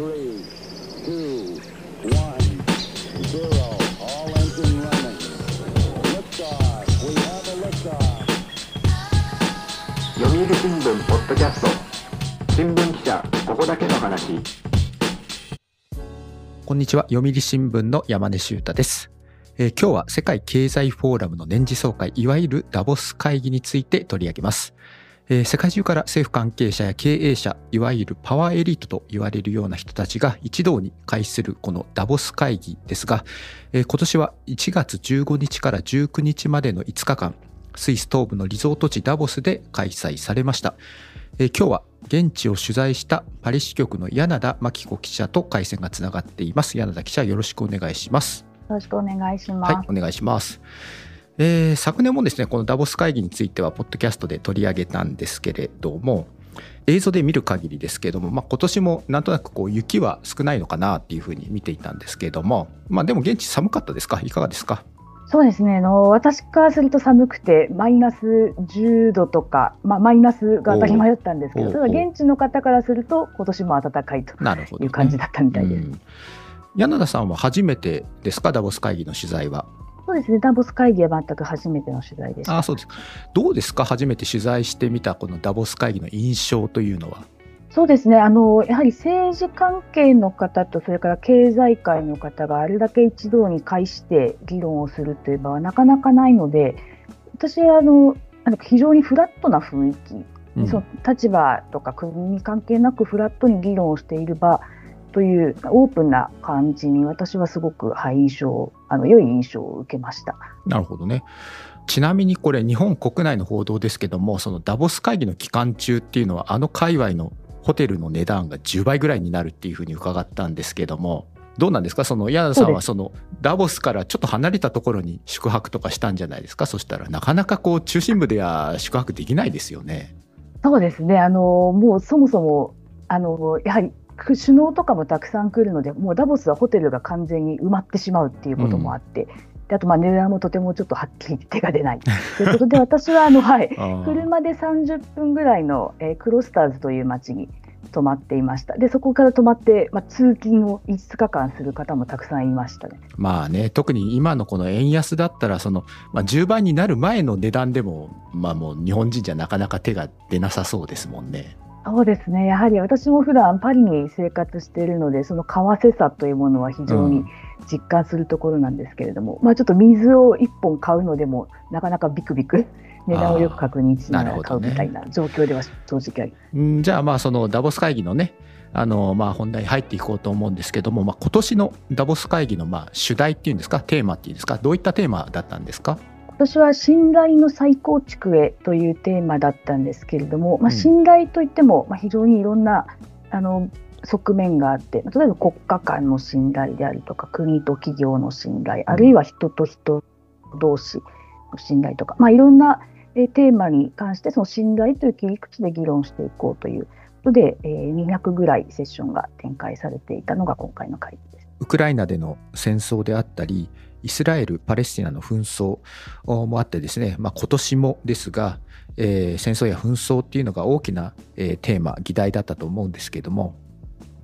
読売新聞ポッドキャスト新聞記者ここだけの話こんにちは読売新聞の山根修太です、えー今日は世界経済フォーラムの年次総会いわゆるダボス会議について取り上げます、えー世界中から政府関係者や経営者いわゆるパワーエリートと言われるような人たちが一堂に会するこのダボス会議ですが、えー今年は1月15日から19日までの5日間スイス東部のリゾート地ダボスで開催されましたえー今日は現地を取材したパリ支局の柳田真紀子記者と回線がつながっています。柳田記者よろしくお願いします。よろしくお願いします。はい、お願いします。えー昨年もですね、このダボス会議については、ポッドキャストで取り上げたんですけれども、映像で見る限りですけれども、まあ、今年もなんとなくこう雪は少ないのかなっていうふうに見ていたんですけれども、まあ、でも現地寒かったですか？いかがですか？そうですね。あの、私からすると寒くて、マイナス10度とか、まあ、マイナスが当たり前だったんですけど、ただ現地の方からすると、今年も暖かいという感じだったみたいです。うん。柳田さんは初めてですか？ダボス会議の取材は。そうですね、ダボス会議は全く初めての取材でした。あそうです。どうですか？初めて取材してみたこのダボス会議の印象というのは。そうですね。あの、やはり政治関係の方と、それから経済界の方があれだけ一堂に会して議論をするという場はなかなかないので、私はあの非常にフラットな雰囲気。うん。その立場とか国に関係なくフラットに議論をしている場というオープンな感じに私はすごく、はい、印象あの良い印象を受けました。なるほどね。ちなみにこれ日本国内の報道ですけどもそのダボス会議の期間中っていうのはあの界隈のホテルの値段が10倍ぐらいになるっていうふうに伺ったんですけどもどうなんですか？その柳田さんはそのダボスからちょっと離れたところに宿泊とかしたんじゃないですか？そしたらなかなかこう中心部では宿泊できないですよね。そうですねあのもうそもそもあのやはり首脳とかもたくさん来るのでもうダボスはホテルが完全に埋まってしまうっていうこともあって、であとまあ値段もとてもちょっとはっきり手が出ないということで私はあの、はい、車で30分ぐらいの、えークロスターズという町に泊まっていました。でそこから泊まって、まあ、通勤を5日間する方もたくさんいましたね。まあね特に今のこの円安だったらその、まあ、10倍になる前の値段でもまあもう日本人じゃなかなか手が出なさそうですもんね。そうですね。やはり私も普段パリに生活しているのでその為替差というものは非常に実感するところなんですけれども、まあ、ちょっと水を1本買うのでもなかなかビクビク値段をよく確認しながら買うみたいな状況では正直ありうん。じゃあまあそのダボス会議のねあのまあ本題に入っていこうと思うんですけども、まあ、今年のダボス会議のまあ主題っていうんですか？テーマっていうんですか？どういったテーマだったんですか？今年は信頼の再構築へというテーマだったんですけれども、まあ、うん信頼といっても、まあ、非常にいろんなあの側面があって例えば国家間の信頼であるとか国と企業の信頼あるいは人と人同士の信頼とか、まあ、いろんなえーテーマに関してその信頼という切り口で議論していこうということで、えー200ぐらいセッションが展開されていたのが今回の会議です。ウクライナでの戦争であったりイスラエル・パレスチナの紛争もあってですね、まあ、今年もですが、えー戦争や紛争っていうのが大きな、えーテーマ議題だったと思うんですけども、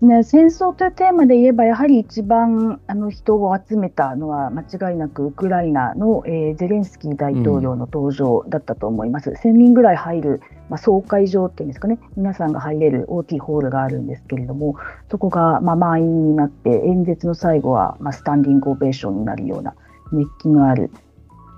ね、戦争というテーマで言えば、やはり一番あの人を集めたのは、間違いなくウクライナの、えーゼレンスキー大統領の登場だったと思います。1000人ぐらい入る、まあ、総会場っていうんですかね、皆さんが入れる大きいホールがあるんですけれども、そこが、まあ、満員になって、演説の最後は、まあ、スタンディングオベーションになるような熱気のある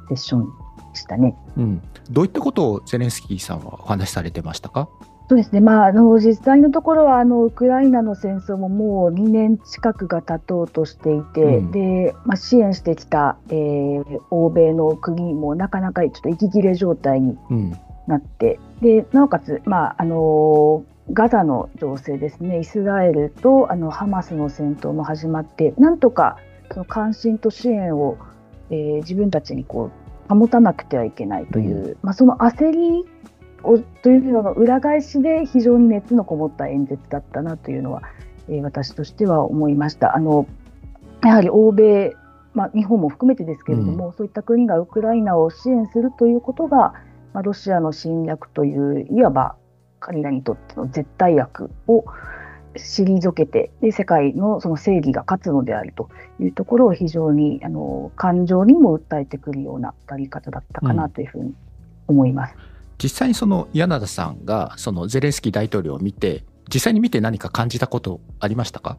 セッションでしたね。うん、どういったことをゼレンスキーさんはお話しされてましたか？そうですね、まあ、あの実際のところはあのウクライナの戦争ももう2年近くが経とうとしていて、うん。でまあ、支援してきた、えー欧米の国もなかなかちょっと息切れ状態にうん。なってでなおかつ、まああのガザの情勢ですね。イスラエルとあのハマスの戦闘も始まってなんとかその関心と支援を、えー自分たちにこう保たなくてはいけないという、まあ、その焦りをというのの裏返しで非常に熱のこもった演説だったなというのは、えー私としては思いました。あのやはり欧米、まあ、日本も含めてですけれども、そういった国がウクライナを支援するということが、まあ、ロシアの侵略といういわば彼らにとっての絶対悪を、退けてで世界のその正義が勝つのであるというところを非常にあの感情にも訴えてくるようなやり方だったかなというふうに思います。実際にその柳田さんがそのゼレンスキー大統領を見て実際に見て何か感じたことありましたか？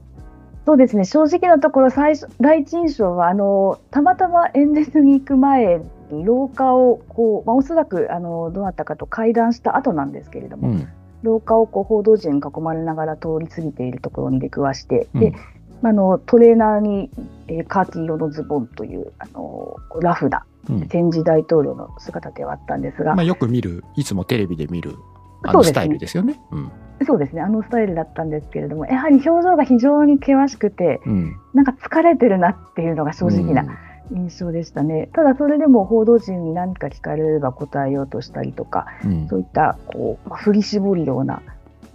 そうですね。正直なところ最初第一印象はあのたまたま演説に行く前に廊下をこう、まあ、おそらくあのどなたかと会談した後なんですけれども、うん。廊下をこう報道陣に囲まれながら通り過ぎているところに出くわして、うん。であのトレーナーに、えーカーキ色のズボンというあのラフなうん。戦時大統領の姿ではあったんですが、まあ、よく見るいつもテレビで見るあのスタイルですよね。うん。そうですね。あのスタイルだったんですけれどもやはり表情が非常に険しくてうん。なんか疲れてるなっていうのが正直な印象でしたね、ただそれでも報道陣に何か聞かれれば答えようとしたりとかうん。そういったこう、まあ、振り絞るような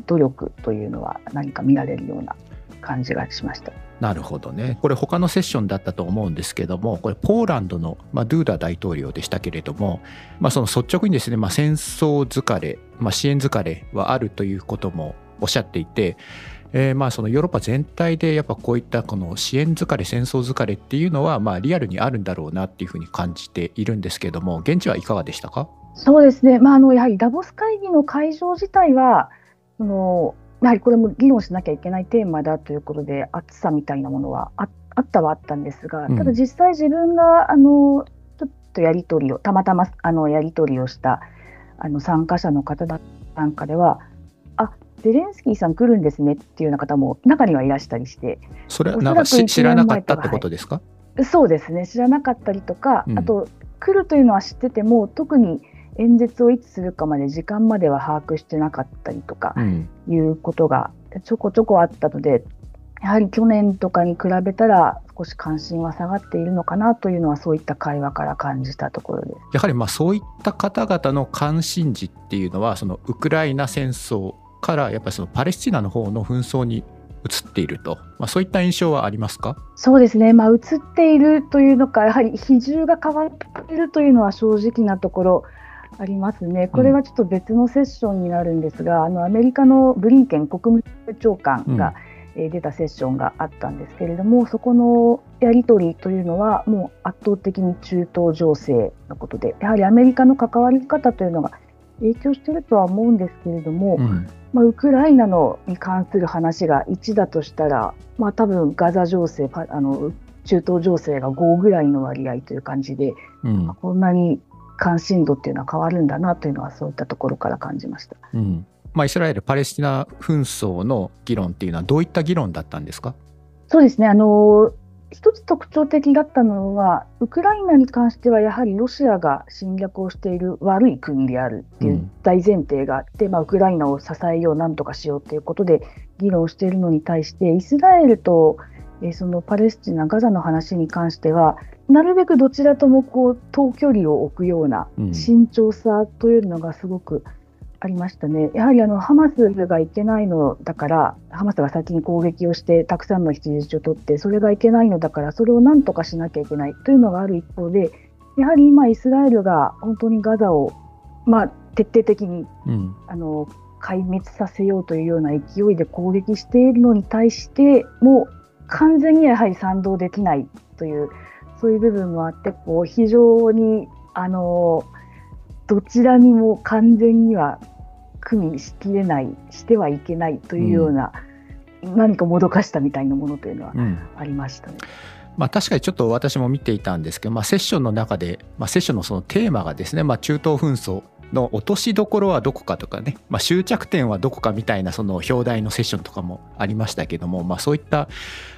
努力というのは何か見られるような感じがしました。なるほどね。これ他のセッションだったと思うんですけども、これポーランドの、まあ、ドゥーダ大統領でしたけれども、まあ、その率直にですね、まあ、戦争疲れ、まあ、支援疲れはあるということもおっしゃっていて、えーまあそのヨーロッパ全体でやっぱこういったこの支援疲れ戦争疲れっていうのはまあリアルにあるんだろうなっていうふうに感じているんですけども現地はいかがでしたか？そうですね、まあ、あのやはりダボス会議の会場自体はそのやはりこれも議論しなきゃいけないテーマだということで熱さみたいなものはああったはあったんですが、うん。ただ実際自分があのちょっとやり取りをたまたまあのやり取りをしたあの参加者の方なんかではあゼレンスキーさん来るんですねっていうような方も中にはいらしたりしてそれはなんか知らなかったってことですか、そうですね。知らなかったりとか、うん。あと来るというのは知ってても特に演説をいつするかまで時間までは把握してなかったりとかうん。いうことがちょこちょこあったのでやはり去年とかに比べたら少し関心は下がっているのかなというのはそういった会話から感じたところです。やはりまあそういった方々の関心事っていうのはそのウクライナ戦争からやっぱりそのパレスチナの方の紛争に移っていると、まあ、そういった印象はありますか？そうですね、まあ、映っているというのか、やはり比重が変わっているというのは正直なところありますね。これはちょっと別のセッションになるんですが、あのアメリカのブリンケン国務長官が、えー出たセッションがあったんですけれども、そこのやり取りというのは、もう圧倒的に中東情勢のことで、やはりアメリカの関わり方というのが影響しているとは思うんですけれども、うん。まあ、ウクライナのに関する話が1だとしたら、まあ、多分ガザ情勢パあの中東情勢が5ぐらいの割合という感じで、うん。まあこんなに関心度っていうのは変わるんだなというのはそういったところから感じました。うん。まあ、イスラエル・パレスチナ紛争の議論っていうのはどういった議論だったんですか？そうですね。あの一つ特徴的だったのは、ウクライナに関してはやはりロシアが侵略をしている悪い国であるっていう大前提があって、まあ、ウクライナを支えよう、なんとかしようということで議論しているのに対して、イスラエルと、えーそのパレスチナ、ガザの話に関しては、なるべくどちらともこう遠距離を置くようなうん慎重さというのがすごくありましたね。やはりあのハマスがいけないのだから、ハマスが先に攻撃をして、たくさんの人質を取って、それがいけないのだから、それをなんとかしなきゃいけないというのがある一方で、やはり今、イスラエルが本当にガザを、まあ、徹底的にうんあの壊滅させようというような勢いで攻撃しているのに対して、もう完全にはやはり賛同できないという、そういう部分もあって、こう非常にあのどちらにも完全には組みしきれない、してはいけないというような、何かもどかしたみたいなものというのはうんありましたね。まあ、確かにちょっと私も見ていたんですけど、まあ、セッションの中で、まあ、セッションのそのテーマがですね、まあ、中東紛争の落としどころはどこかとかね、まあ、終着点はどこかみたいなその表題のセッションとかもありましたけども、まあ、そういった、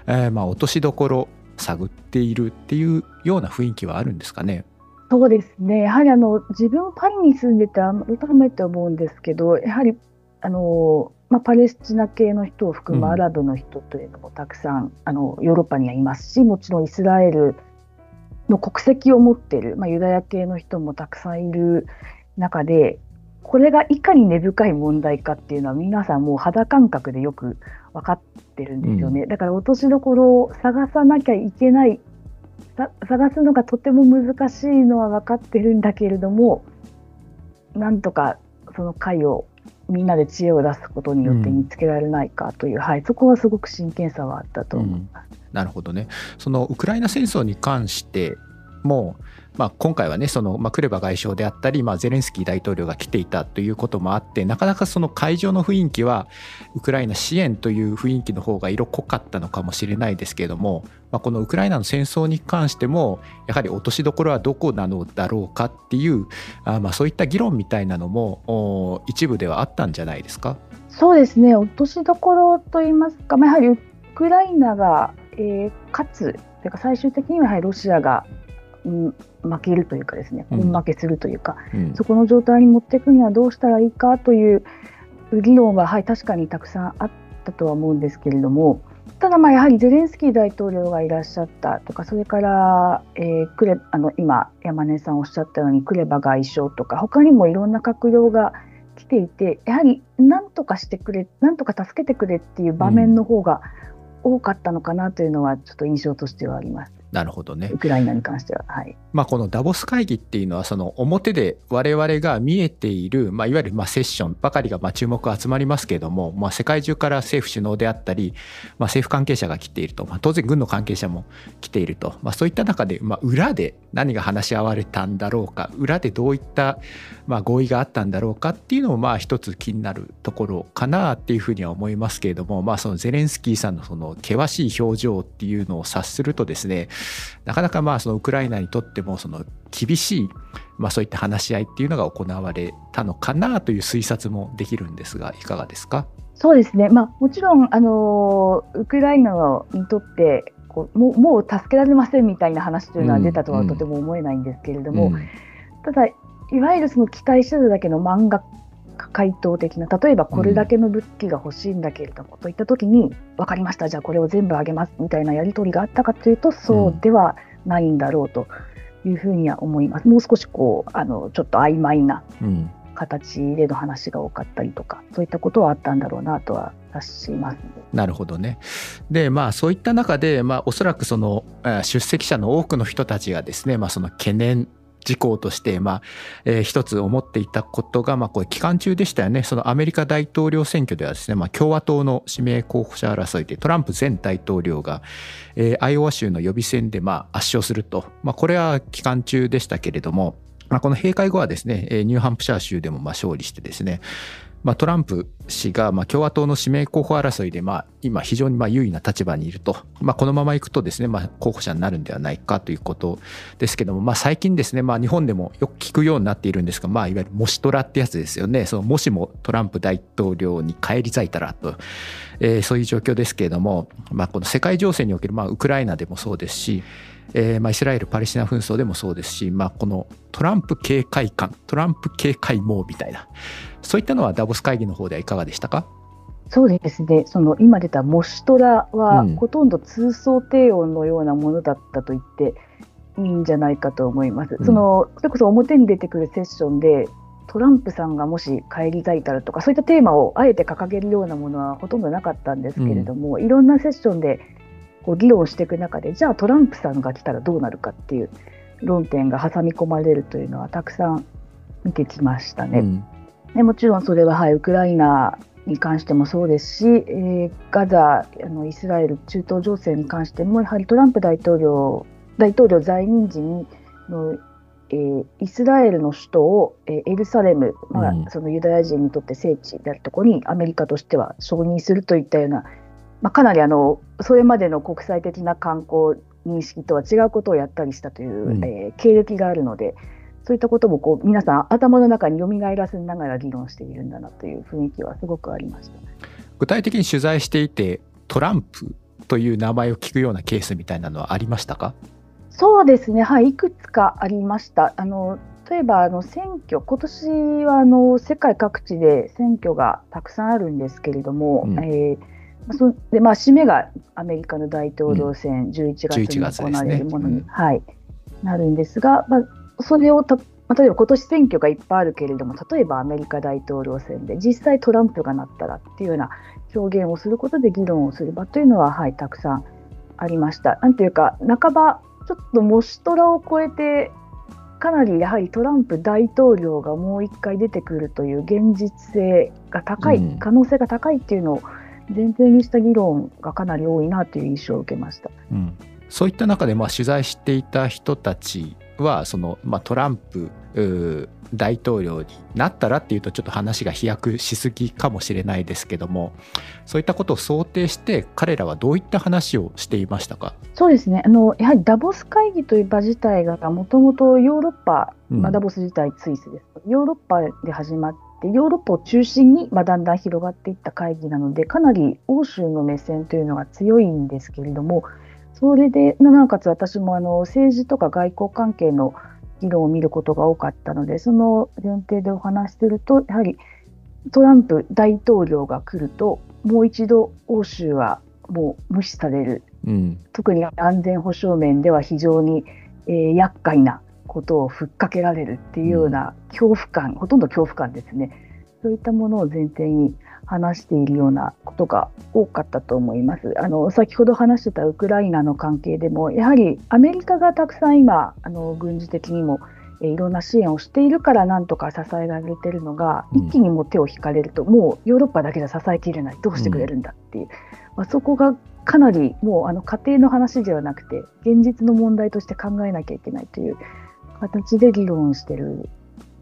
えーまあ落としどころ探っているっていうような雰囲気はあるんですかね。そうですね、やはりあの自分、パリに住んでて、改めて思うんですけど、やはりあの、まあ、パレスチナ系の人を含むうん。アラブの人というのもたくさん、あのヨーロッパにはいますし、もちろんイスラエルの国籍を持っている、まあ、ユダヤ系の人もたくさんいる中で、これがいかに根深い問題かっていうのは、皆さんもう肌感覚でよく分かってるんですよね。だから落としどころを探さなきゃいけないさ探すのがとても難しいのは分かってるんだけれどもなんとかその解をみんなで知恵を出すことによって見つけられないかという、はい、そこはすごく真剣さはあったと思います。なるほどね。そのウクライナ戦争に関しても、まあ、今回はねその、まあ、クレバ外相であったり、まあ、ゼレンスキー大統領が来ていたということもあってなかなかその会場の雰囲気はウクライナ支援という雰囲気の方が色濃かったのかもしれないですけれども、まあ、このウクライナの戦争に関してもやはり落としどころはどこなのだろうかっていうあまあそういった議論みたいなのも一部ではあったんじゃないですか？そうですね落としどころといいますか、まあ、やはりウクライナが、えー、勝つというか最終的にはやはりロシアが負けるというかですね、うん。根負けするというか、うん。そこの状態に持っていくにはどうしたらいいかという議論は、はい、確かにたくさんあったとは思うんですけれども、ただ、まあやはりゼレンスキー大統領がいらっしゃったとか、それから、えークレあの今、山根さんおっしゃったように、クレバ外相とか、他にもいろんな閣僚が来ていて、やはりなんとかしてくれ、なんとか助けてくれっていう場面の方が多かったのかなというのは、ちょっと印象としてはあります、なるほどねウ。クライナに関しては。はいまあ、このダボス会議っていうのはその表で我々が見えている、まあ、いわゆるまあセッションばかりがまあ注目が集まりますけれども、まあ、世界中から政府首脳であったり、まあ、政府関係者が来ていると、まあ、当然軍の関係者も来ていると、まあ、そういった中で、まあ、裏で何が話し合われたんだろうか裏でどういったまあ合意があったんだろうかっていうのもまあ一つ気になるところかなっていうふうには思いますけれども、まあ、そのゼレンスキーさんのその険しい表情っていうのを察するとですねなかなかまあそのウクライナにとってもその厳しい、まあ、そういった話し合いっていうのが行われたのかなという推察もできるんですがいかがですか？そうですね、まあ、もちろん、あのウクライナにとってこうもうもう助けられませんみたいな話というのは出たとはうんとても思えないんですけれども、うん。ただ、いわゆるその期待してただけの漫画回答的な、例えばこれだけの武器が欲しいんだけれども、といったときに、分かりました、じゃあこれを全部あげますみたいなやり取りがあったかというと、そうではないんだろうというふうには思います。もう少しこうあのちょっと曖昧なうん形での話が多かったりとか、そういったことはあったんだろうなとは察します。なるほどね。でまあそういった中で、まあ、おそらくその出席者の多くの人たちがですね、まあ、その懸念事項として、まあえー一つ思っていたことが、まあ、これ期間中でしたよね。そのアメリカ大統領選挙ではですね、まあ、共和党の指名候補者争いでトランプ前大統領が、えーアイオワ州の予備選でまあ圧勝すると、まあ、これは期間中でしたけれども、まあ、この閉会後はですねニューハンプシャー州でもまあ勝利してですねまあ、トランプ氏がまあ共和党の指名候補争いでまあ今非常にまあ優位な立場にいると、まあ、このままいくとですねまあ候補者になるんではないかということですけども、まあ、最近ですねまあ日本でもよく聞くようになっているんですが、まあ、いわゆるもしトラってやつですよね。そのもしもトランプ大統領に返り咲いたらと、えーそういう状況ですけれども、まあ、この世界情勢におけるまあウクライナでもそうですしえーまあ、イスラエル・パレスチナ紛争でもそうですし、まあ、このトランプ警戒感トランプ警戒網みたいなそういったのはダボス会議の方ではいかがでしたか？そうですね、その今出たモシトラは、うん。ほとんど通奏低音のようなものだったと言っていいんじゃないかと思います。うん。そのそれこそ表に出てくるセッションでトランプさんがもし返り咲いたらとかそういったテーマをあえて掲げるようなものはほとんどなかったんですけれども、いろんなセッションでこう議論していく中でじゃあトランプさんが来たらどうなるかっていう論点が挟み込まれるというのはたくさん見てきましたね。うんでもちろんそれは、はい、ウクライナに関してもそうですし、えーガザあの、イスラエル、中東情勢に関しても、やはりトランプ大統領大統領在任時にの、えーイスラエルの首都を、えーエルサレム、まあうんそのユダヤ人にとって聖地であるところにアメリカとしては承認するといったような、まあ、かなりあのそれまでの国際的な観光認識とは違うことをやったりしたという、うん。えー経歴があるので、そういったこともこう皆さん頭の中に蘇らせながら議論しているんだなという雰囲気はすごくありました。具体的に取材していてトランプという名前を聞くようなケースみたいなのはありましたか？そうですね、はい、いくつかありました。あの例えばあの選挙、今年はあの世界各地で選挙がたくさんあるんですけれども、うん。えーまあそでまあ、締めがアメリカの大統領選、11月11に月行われるものに、ねうん。はい、なるんですが、まあ、それをた、まあ、例えば今年選挙がいっぱいあるけれども、例えばアメリカ大統領選で実際トランプがなったらっていうような表現をすることで議論をする場というのは、はい、たくさんありました。なんていうか、半ばちょっとモシトラを超えてかなりやはりトランプ大統領がもう一回出てくるという現実性が高い、うん。可能性が高いっていうのを前提にした議論がかなり多いなという印象を受けました。うん、そういった中でまあ取材していた人たちはその、まあ、トランプ大統領になったらっていうとちょっと話が飛躍しすぎかもしれないですけどもそういったことを想定して彼らはどういった話をしていましたか、そうですね。あのやはりダボス会議という場自体がもともとヨーロッパ、うん。まあ、ダボス自体スイスです。ヨーロッパで始まってヨーロッパを中心に、まあ、だんだん広がっていった会議なのでかなり欧州の目線というのが強いんですけれどもそれでなおかつ私もあの政治とか外交関係の議論を見ることが多かったのでその前提でお話しするとやはりトランプ大統領が来るともう一度欧州はもう無視される。うん。特に安全保障面では非常に、えー厄介なことをふっかけられるっていうような恐怖感、ほとんど恐怖感ですね。そういったものを前提に話しているようなことが多かったと思います。あの先ほど話してたウクライナの関係でもやはりアメリカがたくさん今あの軍事的にもえーいろんな支援をしているからなんとか支えられてるのが、うん。一気にもう手を引かれるともうヨーロッパだけじゃ支えきれない。どうしてくれるんだっていう、まあ、そこがかなりもうあの家庭の話ではなくて現実の問題として考えなきゃいけないという形で議論してる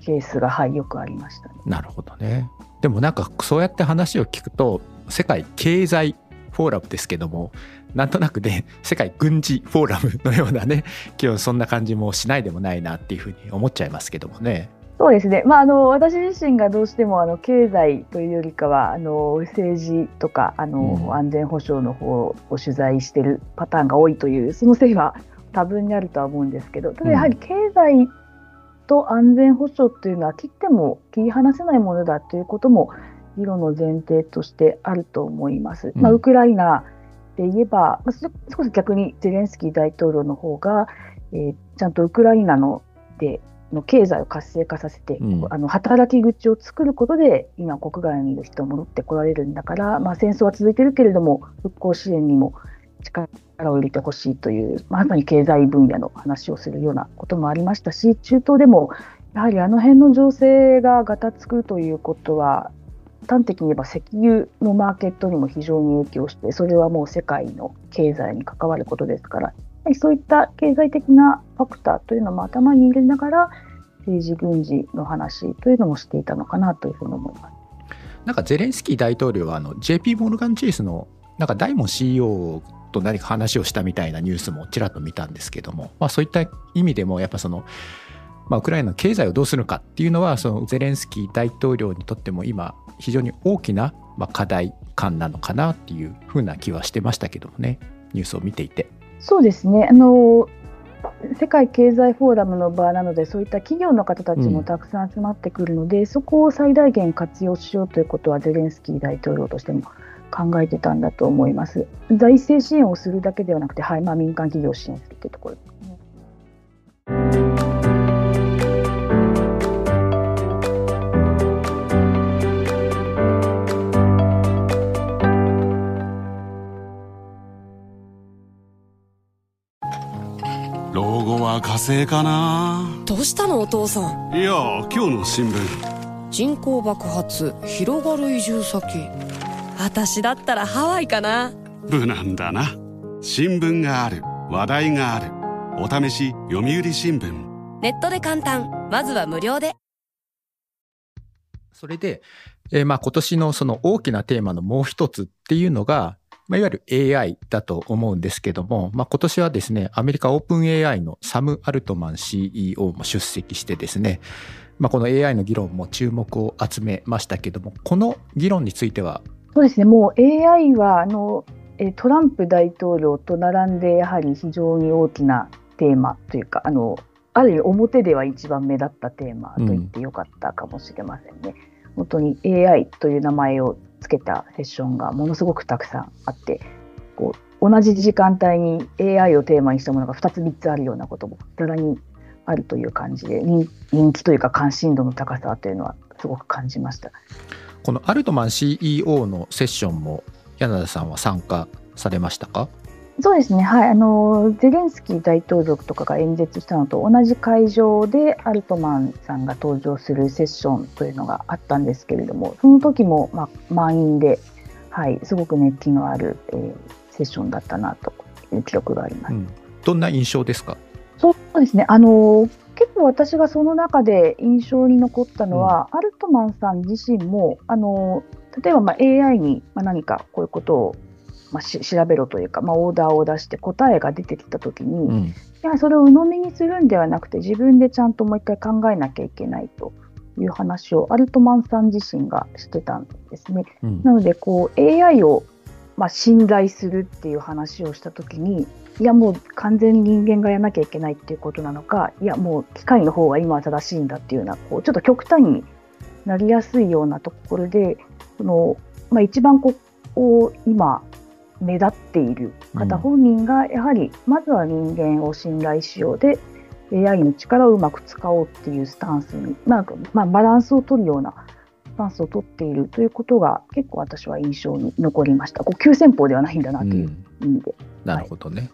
ケースが、はい、よくありましたね。なるほどねでもなんかそうやって話を聞くと世界経済フォーラムですけどもなんとなくね世界軍事フォーラムのようなね今日そんな感じもしないでもないなっていうふうに思っちゃいますけどもね。そうですね、まあ、あの私自身がどうしてもあの経済というよりかはあの政治とかあの、うん安全保障の方を取材してるパターンが多いというそのせいは多分にあるとは思うんですけどただやはり経済と安全保障というのは切っても切り離せないものだということも議論の前提としてあると思います。まあ、うんウクライナで言えば、まあ、そ少し逆にゼレンスキー大統領の方が、えーちゃんとウクライナのでの経済を活性化させて、うん。あの働き口を作ることで今国外にいる人戻ってこられるんだから、まあ、戦争は続いているけれども復興支援にも力を入れてほしいというまさに経済分野の話をするようなこともありましたし中東でもやはりあの辺の情勢がガタつくということは端的に言えば石油のマーケットにも非常に影響してそれはもう世界の経済に関わることですからそういった経済的なファクターというのも頭に入れながら政治軍事の話というのもしていたのかなというふうに思います。なんかゼレンスキー大統領はあの JP モルガン・チェイスのなんかダイモン CEO と何か話をしたみたいなニュースもちらっと見たんですけども、まあ、そういった意味でもやっぱその、まあ、ウクライナの経済をどうするかっていうのはそのゼレンスキー大統領にとっても今非常に大きなまあ課題感なのかなっていうふうな気はしてましたけどもね。ニュースを見ていて。そうですね。あの世界経済フォーラムの場なのでそういった企業の方たちもたくさん集まってくるので、そこを最大限活用しようということはゼレンスキー大統領としても考えてたんだと思います。財政支援をするだけではなくて、はいまあ、民間企業を支援するというところですね。老後は火星かなどうしたのお父さん？いや今日の新聞人口爆発広がる移住先私だったらハワイかな。無難だな。新聞がある。話題がある。お試し読売新聞。ネットで簡単。まずは無料で。それで、えーまあ今年のその大きなテーマのもう一つっていうのが、まあ、いわゆる AI だと思うんですけども、まあ、今年はですね、アメリカオープン AI のサム・アルトマン CEO も出席してですね、まあ、この AI の議論も注目を集めましたけども、この議論については、そうですね、もう AI はあのトランプ大統領と並んでやはり非常に大きなテーマというか、あのある意味表では一番目立ったテーマと言ってよかったかもしれませんね。本当に AI という名前をつけたセッションがものすごくたくさんあって、こう同じ時間帯に AI をテーマにしたものが2つ3つあるようなこともざらにあるという感じで人気というか関心度の高さというのはすごく感じました。このアルトマン CEO のセッションも柳田さんは参加されましたか？そうですね、はい、あのゼレンスキー大統領とかが演説したのと同じ会場でアルトマンさんが登場するセッションというのがあったんですけれども、その時もまあ満員で、はい、すごく熱気のある、えーセッションだったなという記録があります。うん。どんな印象ですか？そうですね。あの結構私がその中で印象に残ったのは、アルトマンさん自身もあの例えばまあ AI にまあ何かこういうことをまあし調べろというか、まあ、オーダーを出して答えが出てきたときに、うん。いやそれを鵜呑みにするんではなくて自分でちゃんともう一回考えなきゃいけないという話をアルトマンさん自身がしてたんですね。うん。なのでこう AI をまあ信頼するっていう話をしたときにいやもう完全に人間がやらなきゃいけないっていうことなのかいやもう機械の方が今は正しいんだっていうようなこうちょっと極端になりやすいようなところでその、まあ、一番こう今目立っている方うん本人がやはりまずは人間を信頼しようで AI の力をうまく使おうっていうスタンスに、まあまあ、バランスを取るようなスタンスを取っているということが結構私は印象に残りました。こう急先鋒ではないんだなという意味で。なるほどね。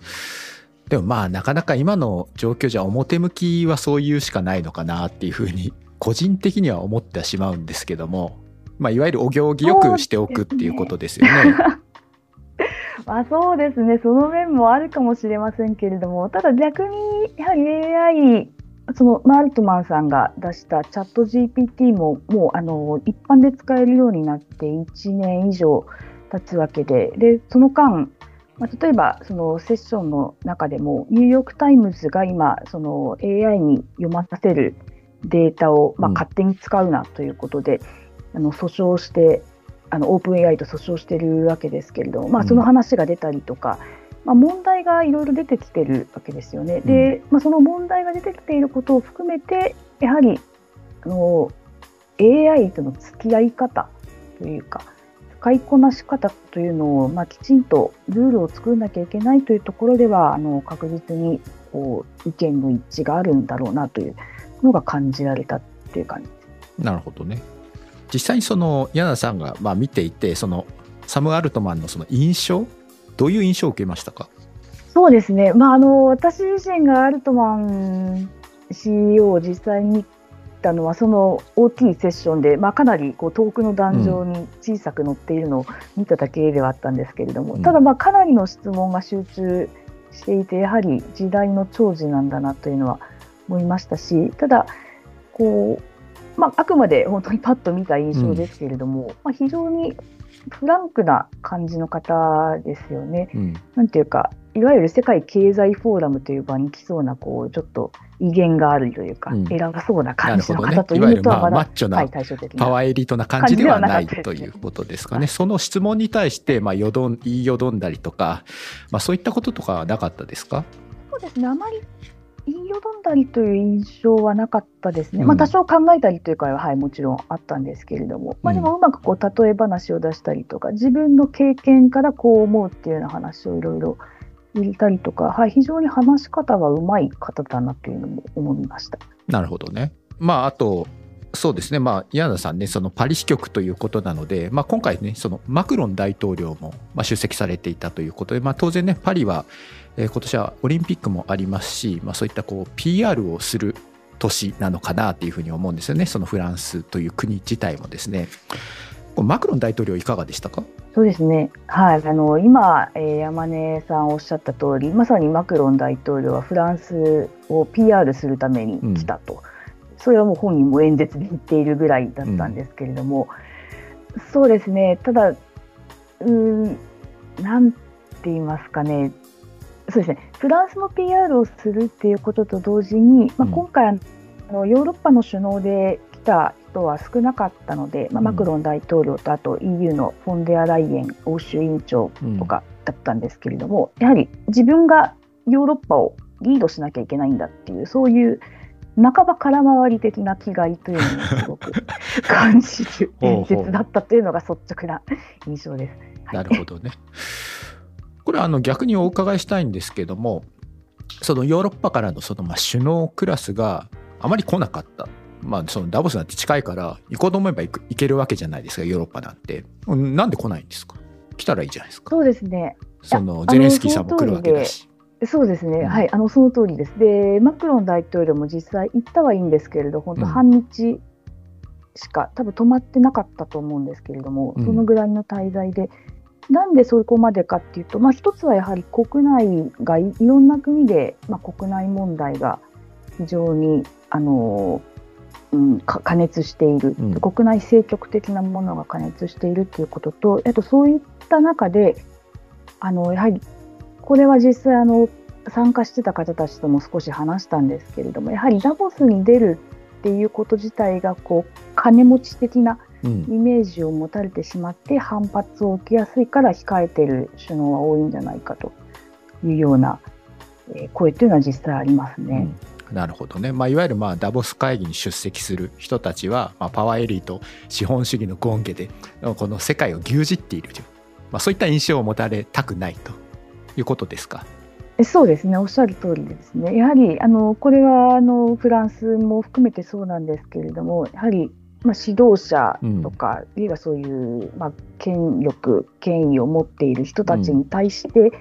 でもまあなかなか今の状況じゃ表向きはそういうしかないのかなっていうふうに個人的には思ってしまうんですけども、まあ、いわゆるお行儀よくしておくっていうことですよね。まあ、そうですね、その面もあるかもしれませんけれども、ただ逆にやはり AI、そのマルトマンさんが出したチャット GPT ももうあの一般で使えるようになって1年以上経つわけで、でその間、まあ、例えばそのセッションの中でも、ニューヨーク・タイムズが今、その AI に読まさせるデータを、まあ、うん。勝手に使うなということで、あの訴訟して、あのオープン AI と訴訟しているわけですけれども、まあ、うん。その話が出たりとか、まあ、問題がいろいろ出てきてるわけですよね。で、まあ、その問題が出てきていることを含めて、やはりあの AI との付き合い方というか、使いこなし方というのを、まあ、きちんとルールを作らなきゃいけないというところでは、あの確実にこう意見の一致があるんだろうなというのが感じられたっていう感じ。なるほどね。実際にその柳さんがまあ見ていてそのサム・アルトマンのその印象どういう印象を受けましたか？そうですね、まあ、あの私自身がアルトマン CEO を実際に見たのは、その大きいセッションで、まあ、かなりこう遠くの壇上に小さく載っているのを見ただけではあったんですけれども、うん。ただ、まあかなりの質問が集中していて、やはり時代の寵児なんだなというのは思いましたし、ただ、こうまあ、あくまで本当にパッと見た印象ですけれども、まあ、非常にフランクな感じの方ですよね。うん。なんていうか、いわゆる世界経済フォーラムという場に来そうな、こう、ちょっと威厳があるというか、うん。偉そうなな感じの方といいわゆるまあうとはまだ、マッチョなはい。パワーエリートな感じではないということですかね。その質問に対してまあよどん言いよどんだりとか、まあ、そういったこととかはなかったですか？そうですね、あまり言いよどんだりという印象はなかったですね。うん。まあ、多少考えたりというかは、はい、もちろんあったんですけれども、まあ、でもうまくこう、例え話を出したりとか、自分の経験からこう思うっていうような話をいろいろ入れたりとか、はい、非常に話し方がうまい方だなというのも思いました。なるほどね。まああとそうですね、まあ、柳田さんね、そのパリ支局ということなので、まあ、今回ね、そのマクロン大統領もま出席されていたということで、まあ、当然ね、パリは、えー今年はオリンピックもありますし、まあ、そういったこう PR をする年なのかなというふうに思うんですよね、そのフランスという国自体もですね。マクロン大統領、いかがでしたか？そうですね、はい、あの今、えー山根さんおっしゃった通り、まさにマクロン大統領はフランスを PR するために来たと、それはもう本人も演説で言っているぐらいだったんですけれども、そうですね、ただ、うーん、なんて言いますかね、そうですね、フランスの PR をするっていうことと同時に、まあ、うん。今回、あのヨーロッパの首脳で来た人は少なかったので、まあ、うんマクロン大統領とあと EU のフォンデアライエン欧州委員長とかだったんですけれども、やはり自分がヨーロッパをリードしなきゃいけないんだっていう、そういう半ば空回り的な気概というのをすごく感じる演説だったというのが率直な印象です。はいなるほどね。これあの逆にお伺いしたいんですけどもそのヨーロッパからのそのまあ首脳クラスがあまり来なかった。まあ、そのダボスなんて近いから行こうと思えば行く行けるわけじゃないですかヨーロッパなんて。うんなんで来ないんですか？来たらいいじゃないですか。そうですね。そのゼレンスキーさんも来るわけだし。そうですね、うん。はい、あのその通りです。で、マクロン大統領も実際行ったはいいんですけれど、本当、うん。半日しか、多分止まってなかったと思うんですけれども、うん。そのぐらいの滞在で、なんでそこまでかっていうと、まあ、一つはやはり国内がいいろんな国で、まあ、国内問題が非常にあの、うん、か過熱している、うん。国内政局的なものが過熱しているということと、あとそういった中で、あのやはりこれは実際あの参加してた方たちとも少し話したんですけれどもやはりダボスに出るっていうこと自体がこう金持ち的なうん。イメージを持たれてしまって反発を受けやすいから控えてる首脳は多いんじゃないかというような、えー声というのは実際ありますね。うんなるほどね、まあ、いわゆるまあダボス会議に出席する人たちは、まあ、パワーエリート資本主義の権下でこの世界を牛耳っているという、まあ、そういった印象を持たれたくないと。いうことですか？えそうですね、おっしゃる通りでですね、やはりあのこれはあのフランスも含めてそうなんですけれども、やはり、まあ、指導者とか、あるいはそういう、まあ、権力、権威を持っている人たちに対して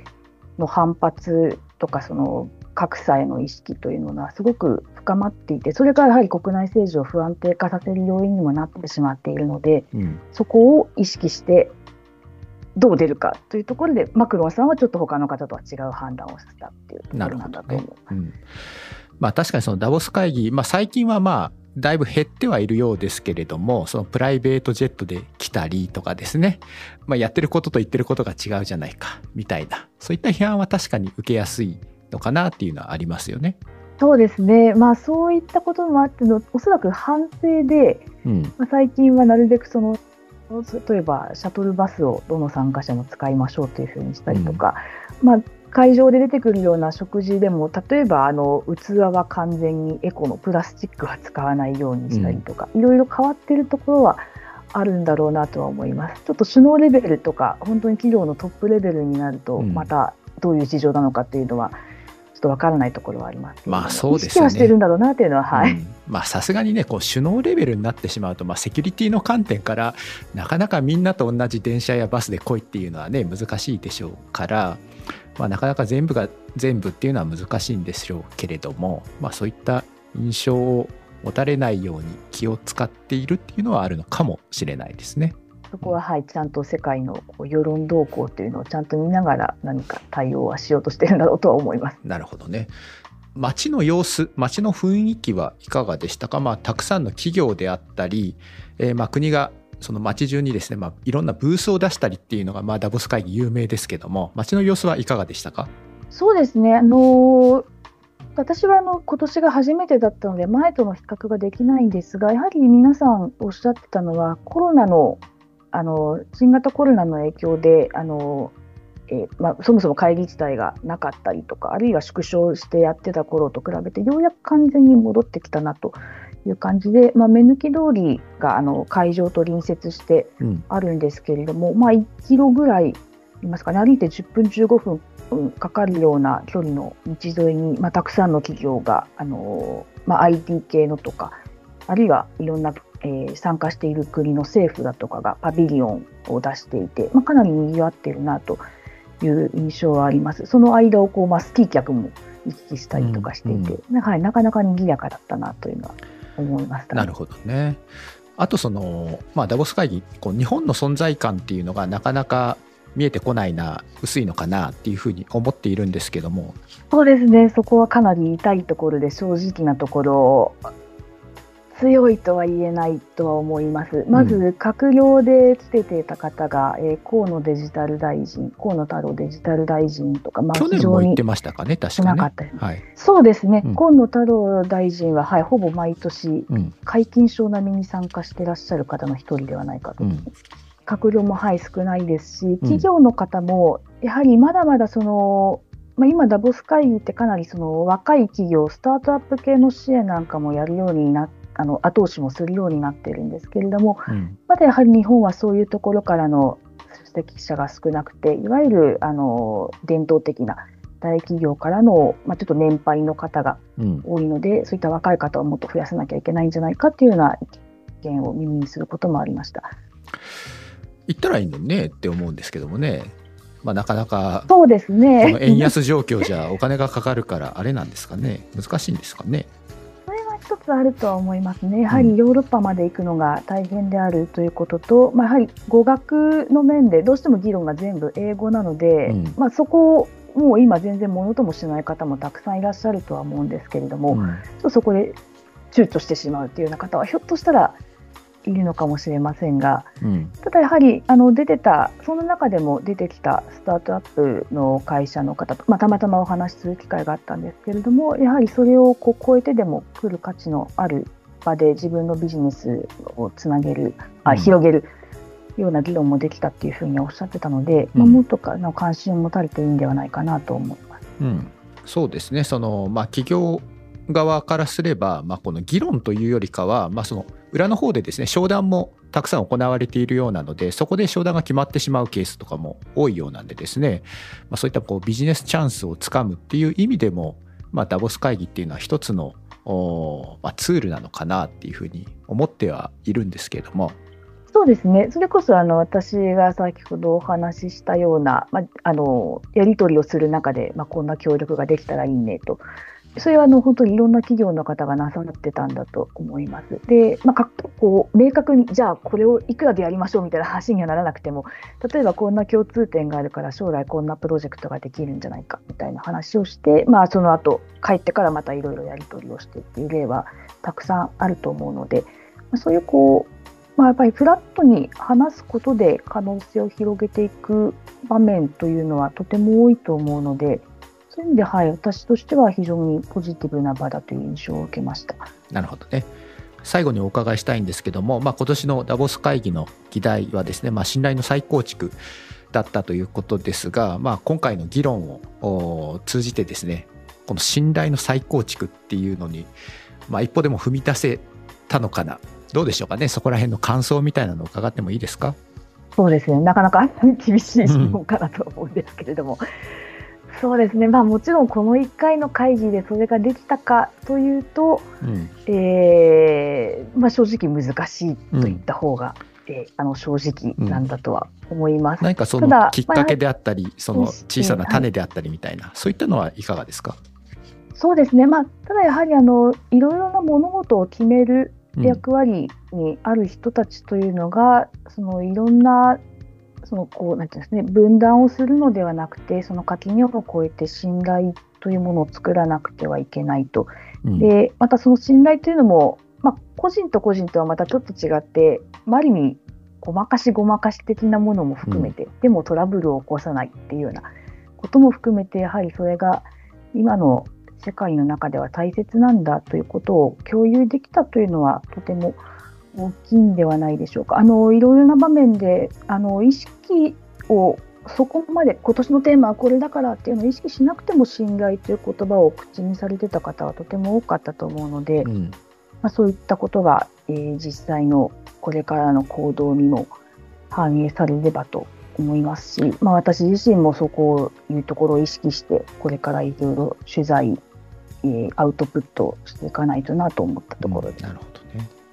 の反発とか、その格差への意識というのはすごく深まっていて、それからやはり国内政治を不安定化させる要因にもなってしまっているので、うん。そこを意識してどう出るかというところで、マクロンさんはちょっと他の方とは違う判断をしたっていうところなんだと思う。うん。まあ、確かにそのダボス会議、まあ、最近はまあだいぶ減ってはいるようですけれどもそのプライベートジェットで来たりとかですね、まあ、やってることと言ってることが違うじゃないかみたいな。そういった批判は確かに受けやすいのかなっていうのはありますよね。そうですね、まあ、そういったこともあっての、おそらく反省で、うん。まあ、最近はなるべくその、例えばシャトルバスをどの参加者も使いましょうというふうにしたりとか、まあ、会場で出てくるような食事でも、例えばあの器は完全にエコのプラスチックは使わないようにしたりとか、いろいろ変わってるところはあるんだろうなとは思います。ちょっと首脳レベルとか、本当に企業のトップレベルになると、うん。またどういう事情なのかっていうのは、ちょっとわからないところはありますまあそうですよね意識はしてるんだろうなっていうのは、はい。うんまあさすがにねこう首脳レベルになってしまうと、まあ、セキュリティの観点からなかなかみんなと同じ電車やバスで来いっていうのはね難しいでしょうから、まあ、なかなか全部が全部っていうのは難しいんでしょうけれども、まあ、そういった印象を持たれないように気を使っているっていうのはあるのかもしれないですね。そこは、はい、ちゃんと世界の世論動向というのをちゃんと見ながら何か対応はしようとしてるんだろうとは思います。なるほどね。街の様子、街の雰囲気はいかがでしたか、まあ、たくさんの企業であったり、えーまあ国がその街中にですね、まあ、いろんなブースを出したりっていうのが、まあ、ダボス会議有名ですけども、街の様子はいかがでしたか？そうですね、あのー私はあの今年が初めてだったので前との比較ができないんですがやはり皆さんおっしゃってたのはコロナのあの新型コロナの影響であの、えーまあ、そもそも会議自体がなかったりとかあるいは縮小してやってた頃と比べてようやく完全に戻ってきたなという感じで、まあ、目抜き通りがあの会場と隣接してうん。あるんですけれども、まあ、1キロぐらいいますかね、歩いて10分、15分うんかかるような距離の道沿いに、まあ、たくさんの企業が、あのーまあ、IT 系のとか、あるいはいろんな、えー参加している国の政府だとかがパビリオンを出していて、まあ、かなり賑わっているなという印象はあります。その間をこう、まあ、スキー客も行き来したりとかしていて、はい、なかなか賑やかだったなというのは思いました、なるほどね。あとその、まあ、ダボス会議こう日本の存在感っていうのがなかなか見えてこないな薄いのかなっていうふうに思っているんですけどもそうですね、そこはかなり痛いところで正直なところ強いとは言えないとは思います。まず閣僚でつけていた方が、えー河野デジタル大臣、河野太郎デジタル大臣とか、まあ、去年も言ってましたかね確かね少なかっ。たです。はいそうですね、うん河野太郎大臣は、はい、ほぼ毎年、うん皆勤賞並みに参加していらっしゃる方の一人ではないかと。うん閣僚も、はい、少ないですし、企業の方も、やはりまだまだその、まあ、今、ダボス会議ってかなりその若い企業、スタートアップ系の支援なんかもやるようになあの後押しもするようになってるんですけれども、うん。まだやはり日本はそういうところからの出席者が少なくて、いわゆるあの伝統的な大企業からの、まあ、ちょっと年配の方がうん。多いので、そういった若い方をもっと増やさなきゃいけないんじゃないかっていうような意見を耳にすることもありました。行ったらいいのにねって思うんですけどもね。まあ、なかなかそうですこねの円安状況じゃお金がかかるからあれなんですかね。難しいんですかね。一つあるとは思いますね。やはりヨーロッパまで行くのが大変であるということと、まあ、やはり語学の面でどうしても議論が全部英語なので、うん。まあ、そこをもう今全然ものともしない方もたくさんいらっしゃるとは思うんですけれども、ちょうんっとそこで躊躇してしまうというような方はひょっとしたらいるのかもしれませんが、うん。ただやはりあの出てたその中でも出てきたスタートアップの会社の方と、まあ、たまたまお話しする機会があったんですけれどもやはりそれをこう超えてでも来る価値のある場で自分のビジネスをつなげるあうん。広げるような議論もできたっていうふうにおっしゃってたので、まあ、うんもっとかの関心を持たれていいんではないかなと思います。うん、そうですね。その、まあ、企業側からすれば、まあ、この議論というよりかは、まあ、その裏の方でですね商談もたくさん行われているようなのでそこで商談が決まってしまうケースとかも多いようなんでですね、まあ、そういったこうビジネスチャンスをつかむっていう意味でも、まあ、ダボス会議っていうのは一つの、おまあ、ツールなのかなっていうふうに思ってはいるんですけれども。そうですね、それこそあの私が先ほどお話ししたような、まあ、あのやり取りをする中で、まあ、こんな協力ができたらいいねと、それはあの本当にいろんな企業の方がなさってたんだと思います。で、まあ、かこう明確に、じゃあこれをいくらでやりましょうみたいな話にはならなくても、例えばこんな共通点があるから、将来こんなプロジェクトができるんじゃないかみたいな話をして、まあ、その後帰ってからまたいろいろやり取りをしてっていう例はたくさんあると思うので、まあそういうこうまあ、やっぱりフラットに話すことで可能性を広げていく場面というのはとても多いと思うので、そういう意味で、はい、私としては非常にポジティブな場だという印象を受けました。なるほどね。最後にお伺いしたいんですけども、まあ、今年のダボス会議の議題はですね、まあ、信頼の再構築だったということですが、まあ、今回の議論をお通じてですねこの信頼の再構築っていうのに、まあ、一歩でも踏み出せたのかな。どうでしょうかね。そこら辺の感想みたいなのを伺ってもいいですか？そうですね、なかなか厳しい質問かなと思うんですけれども、そうですね、まあ、もちろんこの1回の会議でそれができたかというと、うん。えーまあ、正直難しいといった方が、えーあの正直なんだとは思います。何かそただのきっかけであったり、そのはい。小さな種であったりみたいな、そういったのはいかがですか、そうですね、まあ、ただやはりあのいろいろな物事を決めるうん役割にある人たちというのが、そのいろんなそのこうなんていうんですね分断をするのではなくてその垣根を越えて信頼というものを作らなくてはいけないと。うんでまたその信頼というのも、まあ、個人と個人とはまたちょっと違ってまあある意味ごまかしごまかし的なものも含めて、でもトラブルを起こさないっていうようなことも含めてやはりそれが今の世界の中では大切なんだということを共有できたというのはとても大きいんではないでしょうか。あのいろいろな場面であの意識をそこまで今年のテーマはこれだからっていうのを意識しなくても信頼という言葉を口にされてた方はとても多かったと思うので、うんまあ、そういったことが、えー実際のこれからの行動にも反映されればと思いますし、まあ、私自身もそこをいうところを意識してこれからいろいろ取材、えーアウトプットしていかないとなと思ったところです。なるほどね。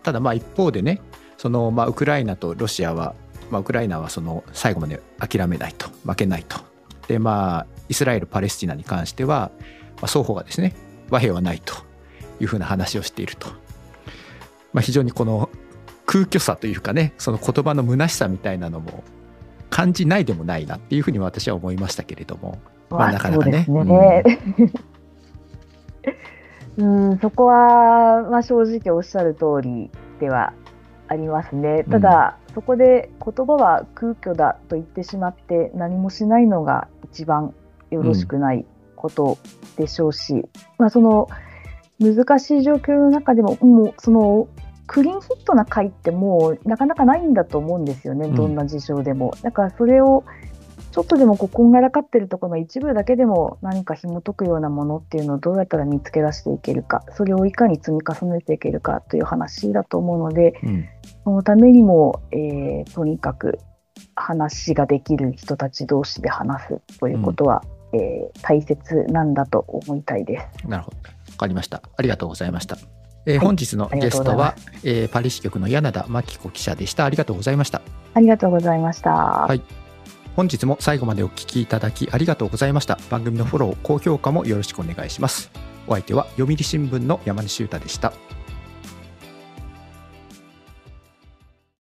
ただまあ一方でねそのまあウクライナとロシアは、まあ、ウクライナはその最後まで諦めないと負けないと。でまあイスラエルパレスチナに関しては、まあ、双方がですね和平はないというふうな話をしていると、まあ、非常にこの空虚さというかねその言葉の虚しさみたいなのも感じないでもないなっていうふうに私は思いましたけれども。まあなかなかね。うん、そこは、まあ、正直おっしゃる通りではありますね。ただ、そこで言葉は空虚だと言ってしまって何もしないのが一番よろしくないことでしょうし、まあ、その難しい状況の中でももうそのクリーンヒットな回ってもうなかなかないんだと思うんですよね、うんどんな事象でも。だからそれをちょっとでもこうこんがらかってるところの一部だけでも何か紐解くようなものっていうのをどうやったら見つけ出していけるかそれをいかに積み重ねていけるかという話だと思うのでうんそのためにも、えーとにかく話ができる人たち同士で話すということは、えー大切なんだと思いたいです。なるほど。わかりました。ありがとうございました。えーはい本日のゲストはあ、えーパリ支局の柳田真紀子記者でした。ありがとうございました。ありがとうございました。はい本日も最後までお聞きいただきありがとうございました。番組のフォロー高評価もよろしくお願いします。お相手は読売新聞の山西裕太でした。